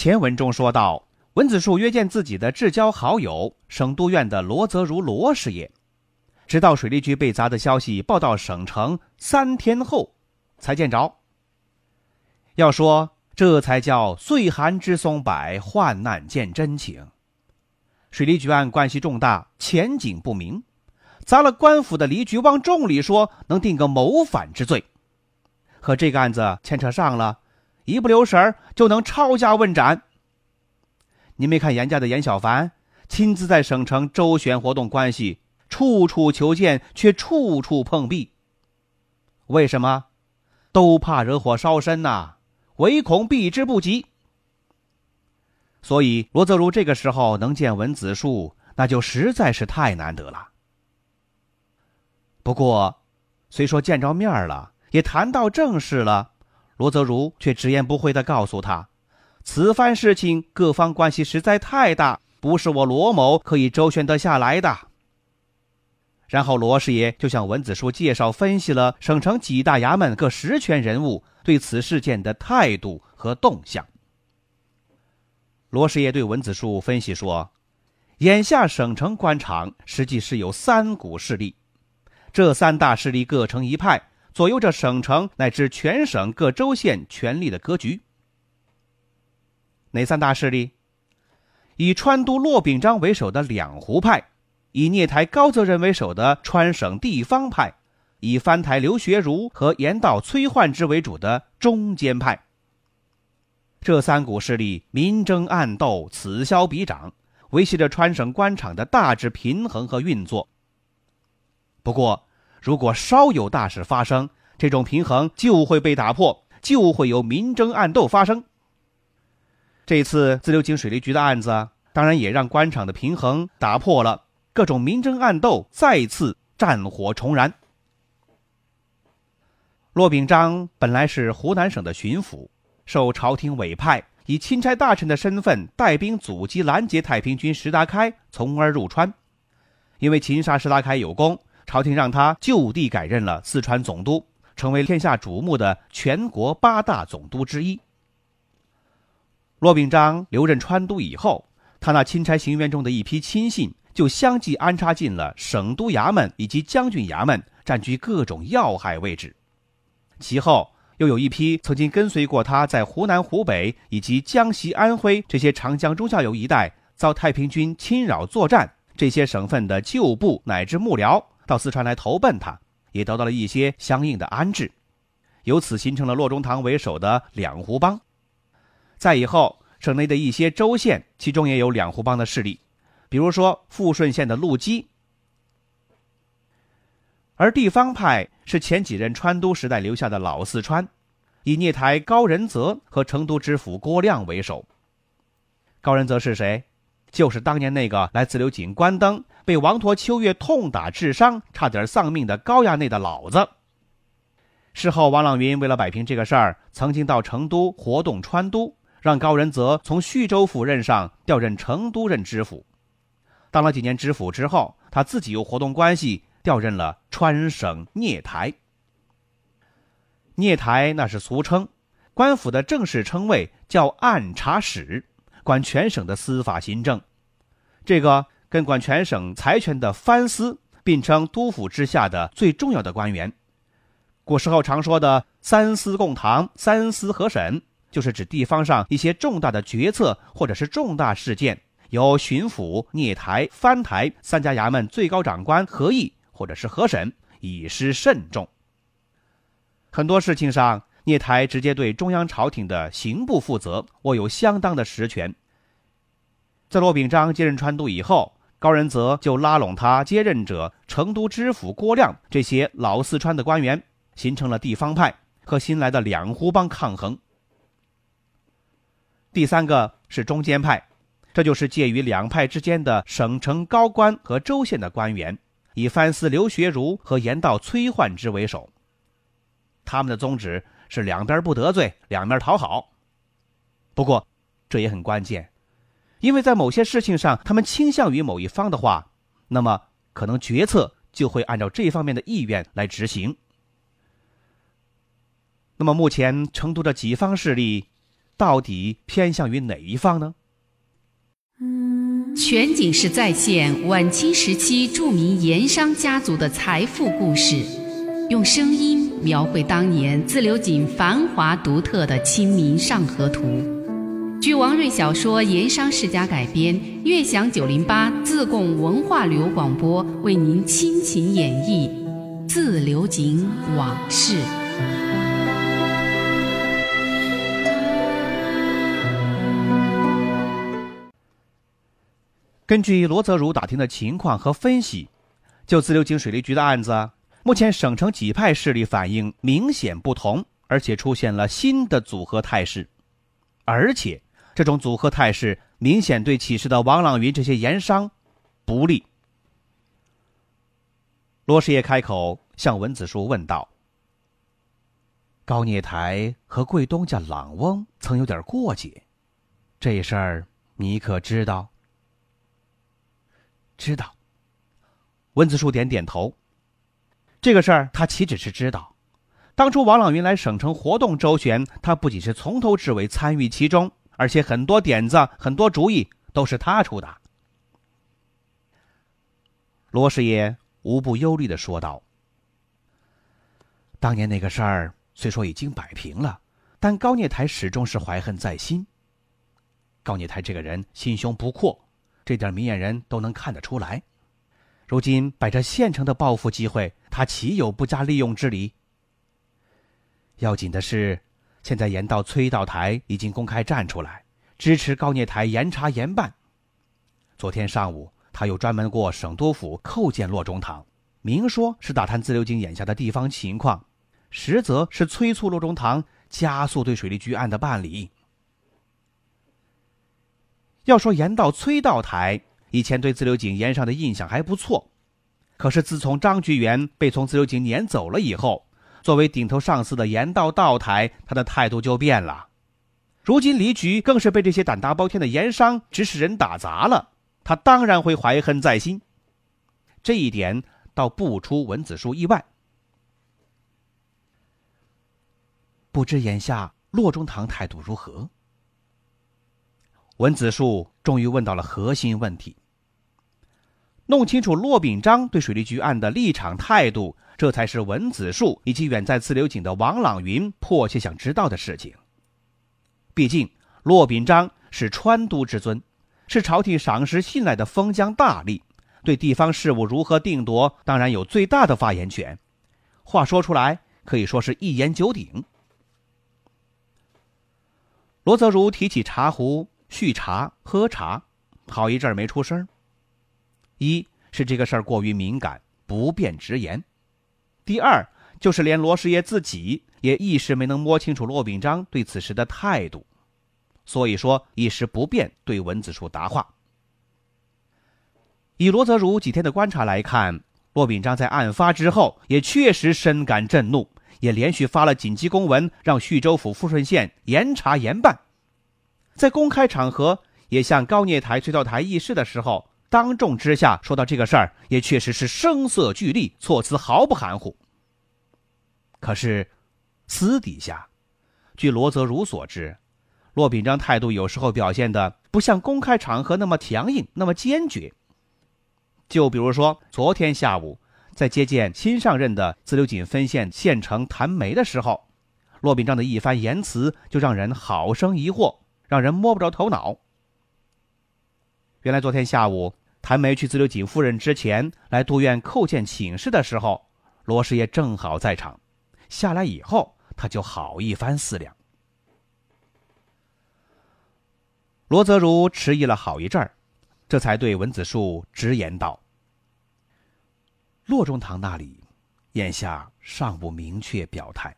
前文中说到，文子树约见自己的至交好友省督院的罗泽如罗师爷，直到水利局被砸的消息报到省城三天后，才见着。要说这才叫岁寒知松柏，患难见真情。水利局案关系重大，前景不明，砸了官府的离局，往重里说能定个谋反之罪，和这个案子牵扯上了。一不留神就能抄家问斩。您没看严家的严小凡亲自在省城周旋活动关系，处处求见，却处处碰壁。为什么？都怕惹火烧身呐，唯恐避之不及。所以罗泽如这个时候能见文子树，那就实在是太难得了。不过，虽说见着面了，也谈到正事了。罗泽如却直言不讳地告诉他：“此番事情各方关系实在太大，不是我罗某可以周旋得下来的。”然后罗师爷就向文子书介绍分析了省城几大衙门各实权人物对此事件的态度和动向。罗师爷对文子书分析说：“眼下省城官场实际是有三股势力，这三大势力各成一派。”左右着省城乃至全省各州县权力的格局。哪三大势力？以川都骆秉章为首的两湖派，以聂台高则仁为首的川省地方派，以藩台刘学儒和盐道崔焕之为主的中间派。这三股势力明争暗斗，此消彼长，维系着川省官场的大致平衡和运作。不过，如果稍有大事发生，这种平衡就会被打破，就会有明争暗斗发生。这次自流井水利局的案子，当然也让官场的平衡打破了，各种明争暗斗再次战火重燃。骆秉章本来是湖南省的巡抚，受朝廷委派，以钦差大臣的身份带兵阻击拦截太平军石达开，从而入川。因为擒杀石达开有功。朝廷让他就地改任了四川总督，成为天下瞩目的全国八大总督之一。骆秉章留任川都以后，他那钦差行辕中的一批亲信就相继安插进了省督衙门以及将军衙门，占据各种要害位置。其后又有一批曾经跟随过他在湖南、湖北以及江西、安徽这些长江中下游一带遭太平军侵扰作战这些省份的旧部乃至幕僚。到四川来投奔他，也得到了一些相应的安置，由此形成了骆中堂为首的两湖帮。再以后，省内的一些州县，其中也有两湖帮的势力，比如说富顺县的陆基。而地方派是前几任川都时代留下的老四川，以聂台高仁泽和成都知府郭亮为首。高仁泽是谁？就是当年那个来自流井关灯，被王陀秋月痛打致伤，差点丧命的高衙内的老子。事后，王朗云为了摆平这个事儿，曾经到成都活动川都，让高仁泽从徐州府任上调任成都任知府。当了几年知府之后，他自己又活动关系，调任了川省聂台。聂台那是俗称，官府的正式称谓叫按察使。管全省的司法行政，这个跟管全省财权的藩司并称督府之下的最重要的官员。古时候常说的“三司共堂”“三司合审”，就是指地方上一些重大的决策或者是重大事件，由巡抚、聂台、藩台三家衙门最高长官合议或者是合审，以示慎重。很多事情上。聂台直接对中央朝廷的刑部负责，握有相当的实权。在骆秉章接任川都以后，高仁泽就拉拢他接任者成都知府郭亮这些老四川的官员，形成了地方派，和新来的两湖帮抗衡。第三个是中间派，这就是介于两派之间的省城高官和州县的官员，以藩司刘学儒和盐道崔焕之为首。他们的宗旨是两边不得罪，两面讨好。不过，这也很关键，因为在某些事情上，他们倾向于某一方的话，那么可能决策就会按照这方面的意愿来执行。那么，目前成都的几方势力？到底偏向于哪一方呢？全景式再现晚清时期著名盐商家族的财富故事，用声音描绘当年自流井繁华独特的《清明上河图》。据王瑞小说《盐商世家》改编，悦享九零八自贡文化旅游广播为您倾情演绎《自流井往事》。根据罗泽如打听的情况和分析，就自流井水利局的案子，目前省城几派势力反应明显不同，而且出现了新的组合态势，而且这种组合态势明显对起事的王朗云这些盐商不利。罗师爷开口向文子树问道：“高聂台和贵东家朗翁曾有点过节，这事儿你可知道？”知道。文子树点点头。这个事儿他岂止是知道？当初王朗云来省城活动周旋，他不仅是从头至尾参与其中，而且很多点子、很多主意都是他出的。罗师爷无不忧虑的说道：“当年那个事儿虽说已经摆平了，但高聂台始终是怀恨在心。高聂台这个人心胸不阔。”这点明眼人都能看得出来。如今摆着现成的报复机会，他岂有不加利用之理？要紧的是，现在严道崔道台已经公开站出来，支持高聂台严查严办。昨天上午，他又专门过省督府叩见骆中堂，明说是打探自流井眼下的地方情况，实则是催促骆中堂加速对水利局案的办理。要说严道崔道台以前对自流井盐上的印象还不错，可是自从张菊元被从自流井撵走了以后，作为顶头上司的盐道道台，他的态度就变了。如今离局更是被这些胆大包天的盐商指使人打砸了，他当然会怀恨在心。这一点倒不出文子树意外。不知眼下洛中堂态度如何？文子树终于问到了核心问题。弄清楚骆秉章对水利局案的立场态度，这才是文子树以及远在自流井的王朗云迫切想知道的事情。毕竟，骆秉章是川都之尊，是朝廷赏识信赖的封疆大吏，对地方事务如何定夺，当然有最大的发言权。话说出来，可以说是一言九鼎。罗泽如提起茶壶。续茶喝茶，好一阵没出声。一是这个事儿过于敏感，不便直言；第二就是连罗师爷自己也一时没能摸清楚骆秉章对此事的态度，所以说一时不便对文子树答话。以罗泽如几天的观察来看，骆秉章在案发之后也确实深感震怒，也连续发了紧急公文，让叙州府富顺县严查严办。在公开场合也向高聂台、崔道台议事的时候，当众之下说到这个事儿，也确实是声色俱厉，措辞毫不含糊。可是，私底下，据罗泽如所知，骆秉章态度有时候表现的不像公开场合那么强硬、那么坚决。就比如说，昨天下午在接见新上任的自流井分县县城谭梅的时候，骆秉章的一番言辞就让人好生疑惑。让人摸不着头脑。原来昨天下午，还没去自留井夫人之前来杜院叩见请示的时候，罗师爷正好在场。下来以后，他就好一番思量。罗泽如迟疑了好一阵儿，这才对文子树直言道：“洛中堂那里，眼下尚不明确表态。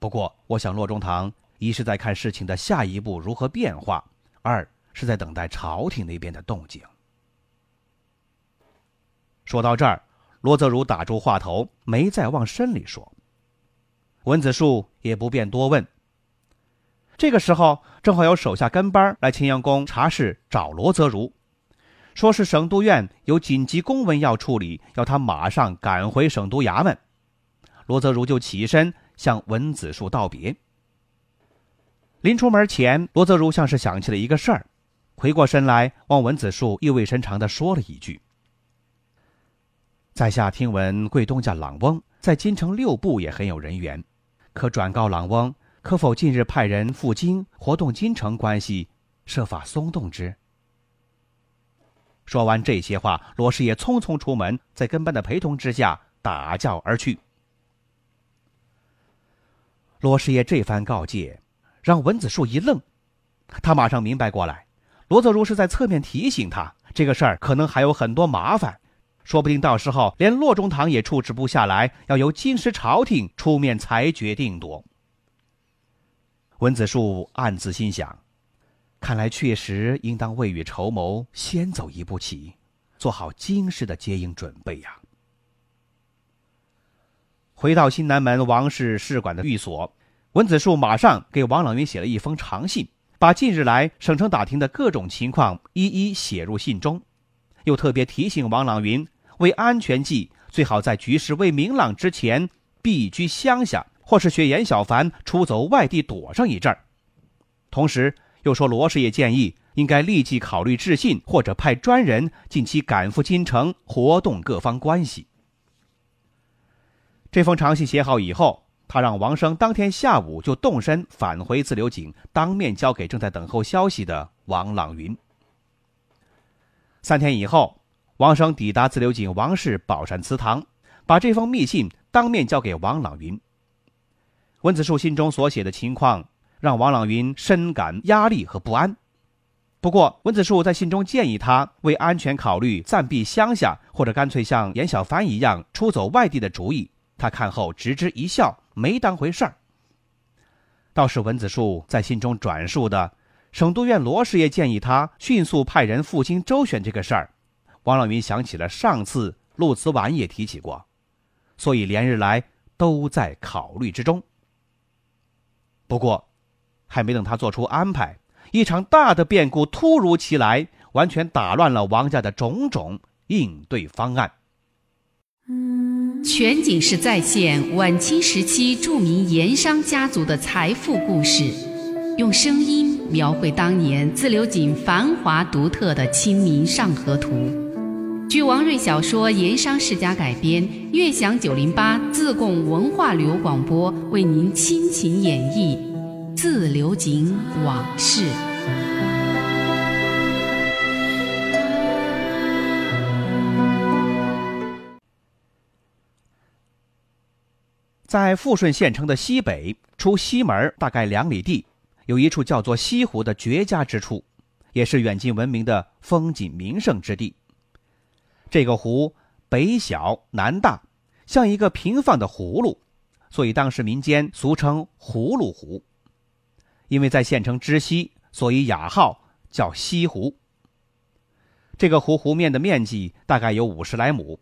不过，我想洛中堂。”一是在看事情的下一步如何变化，二是在等待朝廷那边的动静。说到这儿，罗泽如打住话头，没再往深里说。文子树也不便多问。这个时候，正好有手下跟班来青阳宫查事找罗泽如，说是省督院有紧急公文要处理，要他马上赶回省督衙门。罗泽如就起身向文子树道别。临出门前，罗泽如像是想起了一个事儿，回过身来望文子树意味深长地说了一句：“在下听闻贵东家朗翁在京城六部也很有人缘，可转告朗翁，可否近日派人赴京活动京城关系，设法松动之？”说完这些话，罗师爷匆匆出门，在跟班的陪同之下打轿而去。罗师爷这番告诫，让文子树一愣，他马上明白过来，罗泽如是在侧面提醒他，这个事儿可能还有很多麻烦，说不定到时候连洛中堂也处置不下来，要由京师朝廷出面裁决定夺。文子树暗自心想，看来确实应当未雨绸缪，先走一步棋，做好京师的接应准备呀。回到新南门王氏试管的寓所，文子树马上给王朗云写了一封长信，把近日来省城打听的各种情况一一写入信中，又特别提醒王朗云，为安全计，最好在局势未明朗之前避居乡下，或是学严小凡出走外地躲上一阵儿。同时又说，罗师爷建议应该立即考虑致信，或者派专人近期赶赴京城，活动各方关系。这封长信写好以后，他让王生当天下午就动身返回自流井，当面交给正在等候消息的王朗云。三天以后，王生抵达自流井王氏宝山祠堂，把这封密信当面交给王朗云。温子树信中所写的情况，让王朗云深感压力和不安。不过，温子树在信中建议他为安全考虑，暂避乡下，或者干脆像严小帆一样出走外地的主意。他看后直之一笑，没当回事儿。倒是文子树在信中转述的省督院罗师爷建议他迅速派人赴京周旋这个事儿，王朗云想起了上次陆慈婉也提起过，所以连日来都在考虑之中。不过，还没等他做出安排，一场大的变故突如其来，完全打乱了王家的种种应对方案。全景式再现晚清时期著名盐商家族的财富故事，用声音描绘当年自流井繁华独特的《清明上河图》。据王瑞小说《盐商世家》改编，悦享九零八自贡文化旅游广播为您倾情演绎《自流井往事》。在富顺县城的西北，出西门大概两里地，有一处叫做西湖的绝佳之处，也是远近闻名的风景名胜之地。这个湖北小南大，像一个平放的葫芦，所以当时民间俗称“葫芦湖”。因为在县城之西，所以雅号叫西湖。这个湖湖面的面积大概有五十来亩。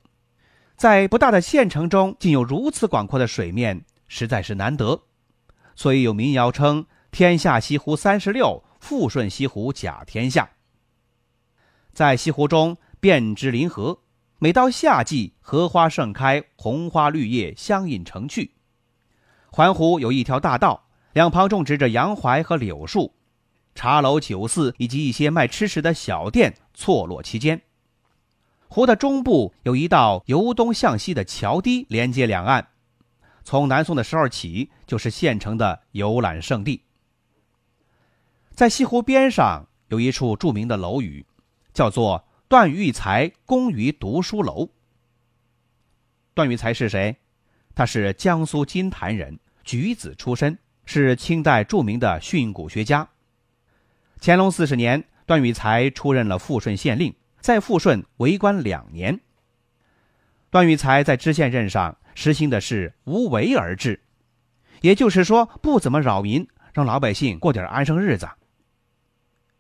在不大的县城中，竟有如此广阔的水面，实在是难得，所以有民谣称“天下西湖三十六，富顺西湖甲天下”。在西湖中，遍植林河，每到夏季，荷花盛开，红花绿叶相映成趣。环湖有一条大道，两旁种植着杨槐和柳树，茶楼、酒肆以及一些卖吃食的小店错落其间。湖的中部有一道由东向西的桥堤连接两岸，从南宋的时候起就是县城的游览胜地。在西湖边上有一处著名的楼宇，叫做段玉裁公余读书楼。段玉裁是谁？他是江苏金坛人，举子出身，是清代著名的训诂学家。乾隆四十年，段玉裁出任了富顺县令。在富顺为官两年，段玉裁在知县任上实行的是无为而治，也就是说不怎么扰民，让老百姓过点安生日子。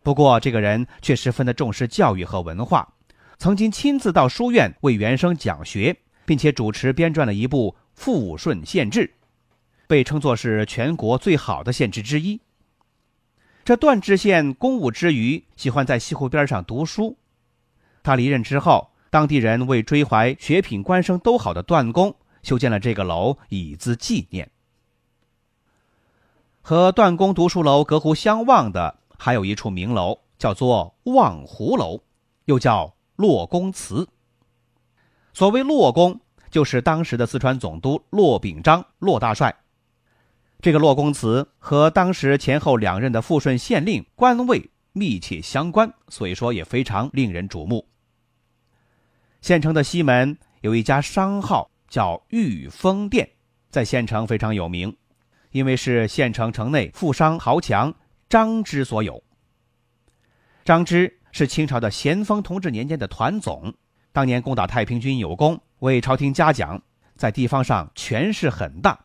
不过，这个人却十分的重视教育和文化，曾经亲自到书院为原生讲学，并且主持编撰了一部《富顺县志》，被称作是全国最好的县志之一。这段知县公务之余，喜欢在西湖边上读书。他离任之后。当地人为追怀学品官声都好的段公，修建了这个楼以资纪念。和段公读书楼隔湖相望的，还有一处名楼，叫做望湖楼，又叫骆公祠。所谓骆公，就是当时的四川总督骆秉章，骆大帅。这个骆公祠和当时前后两任的富顺县令官位密切相关，所以说也非常令人瞩目。县城的西门有一家商号叫玉峰店，在县城非常有名，因为是县城城内富商豪强张芝所有。张芝是清朝的咸丰同治年间的团总，当年攻打太平军有功，为朝廷嘉奖，在地方上权势很大。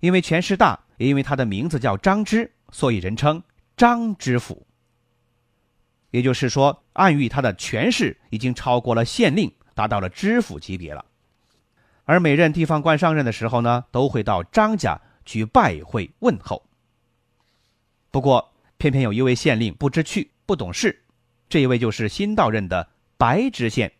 因为权势大，也因为他的名字叫张芝，所以人称张知府。也就是说，暗喻他的权势已经超过了县令，达到了知府级别了。而每任地方官上任的时候呢，都会到张家去拜会问候。不过，偏偏有一位县令不知趣、不懂事，这一位就是新到任的白知县。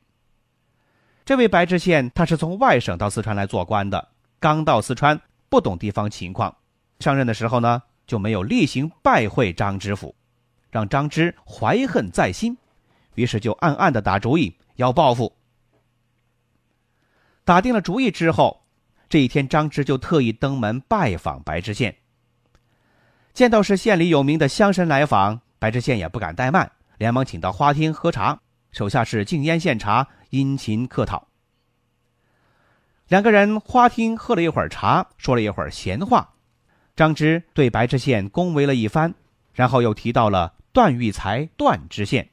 这位白知县他是从外省到四川来做官的，刚到四川，不懂地方情况，上任的时候呢，就没有例行拜会张知府。让张芝怀恨在心，于是就暗暗的打主意要报复。打定了主意之后，这一天张芝就特意登门拜访白知县。见到是县里有名的乡绅来访，白知县也不敢怠慢，连忙请到花厅喝茶，手下是敬烟献茶，殷勤客套。两个人花厅喝了一会儿茶，说了一会儿闲话，张芝对白知县恭维了一番，然后又提到了。段玉才，段知县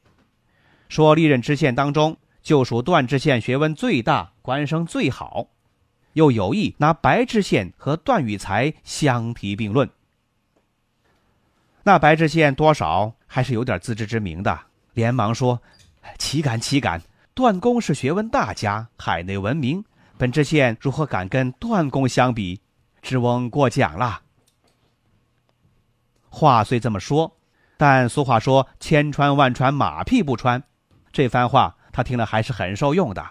说：“历任知县当中，就属段知县学问最大，官声最好。”又有意拿白知县和段玉才相提并论。那白知县多少还是有点自知之明的，连忙说：“岂敢岂敢！段公是学问大家，海内闻名，本知县如何敢跟段公相比？知翁过奖了。”话虽这么说。但俗话说“千穿万穿，马屁不穿”，这番话他听了还是很受用的。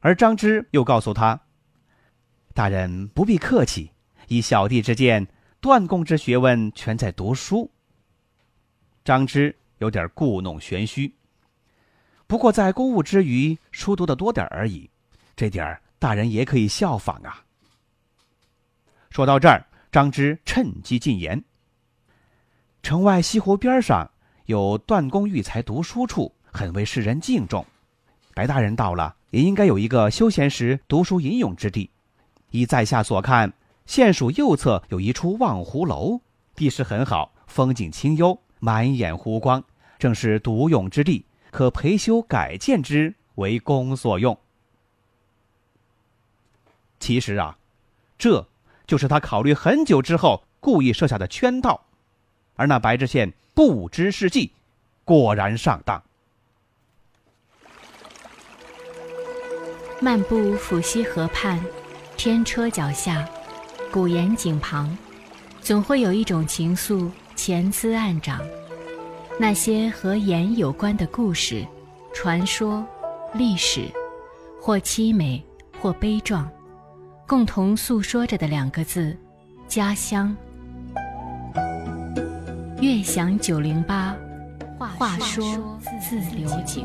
而张芝又告诉他：“大人不必客气，以小弟之见，段公之学问全在读书。”张芝有点故弄玄虚，不过在公务之余，书读的多点而已，这点儿大人也可以效仿啊。说到这儿，张芝趁机进言。城外西湖边上有段公育才读书处，很为世人敬重。白大人到了，也应该有一个休闲时读书吟咏之地。依在下所看，县署右侧有一处望湖楼，地势很好，风景清幽，满眼湖光，正是独用之地，可培修改建之，为公所用。其实啊，这就是他考虑很久之后故意设下的圈套。而那白知县不知是计，果然上当。漫步抚溪河畔，天车脚下，古岩井旁，总会有一种情愫潜滋暗长。那些和盐有关的故事、传说、历史，或凄美，或悲壮，共同诉说着的两个字：家乡。悦享九零八，话说自流井。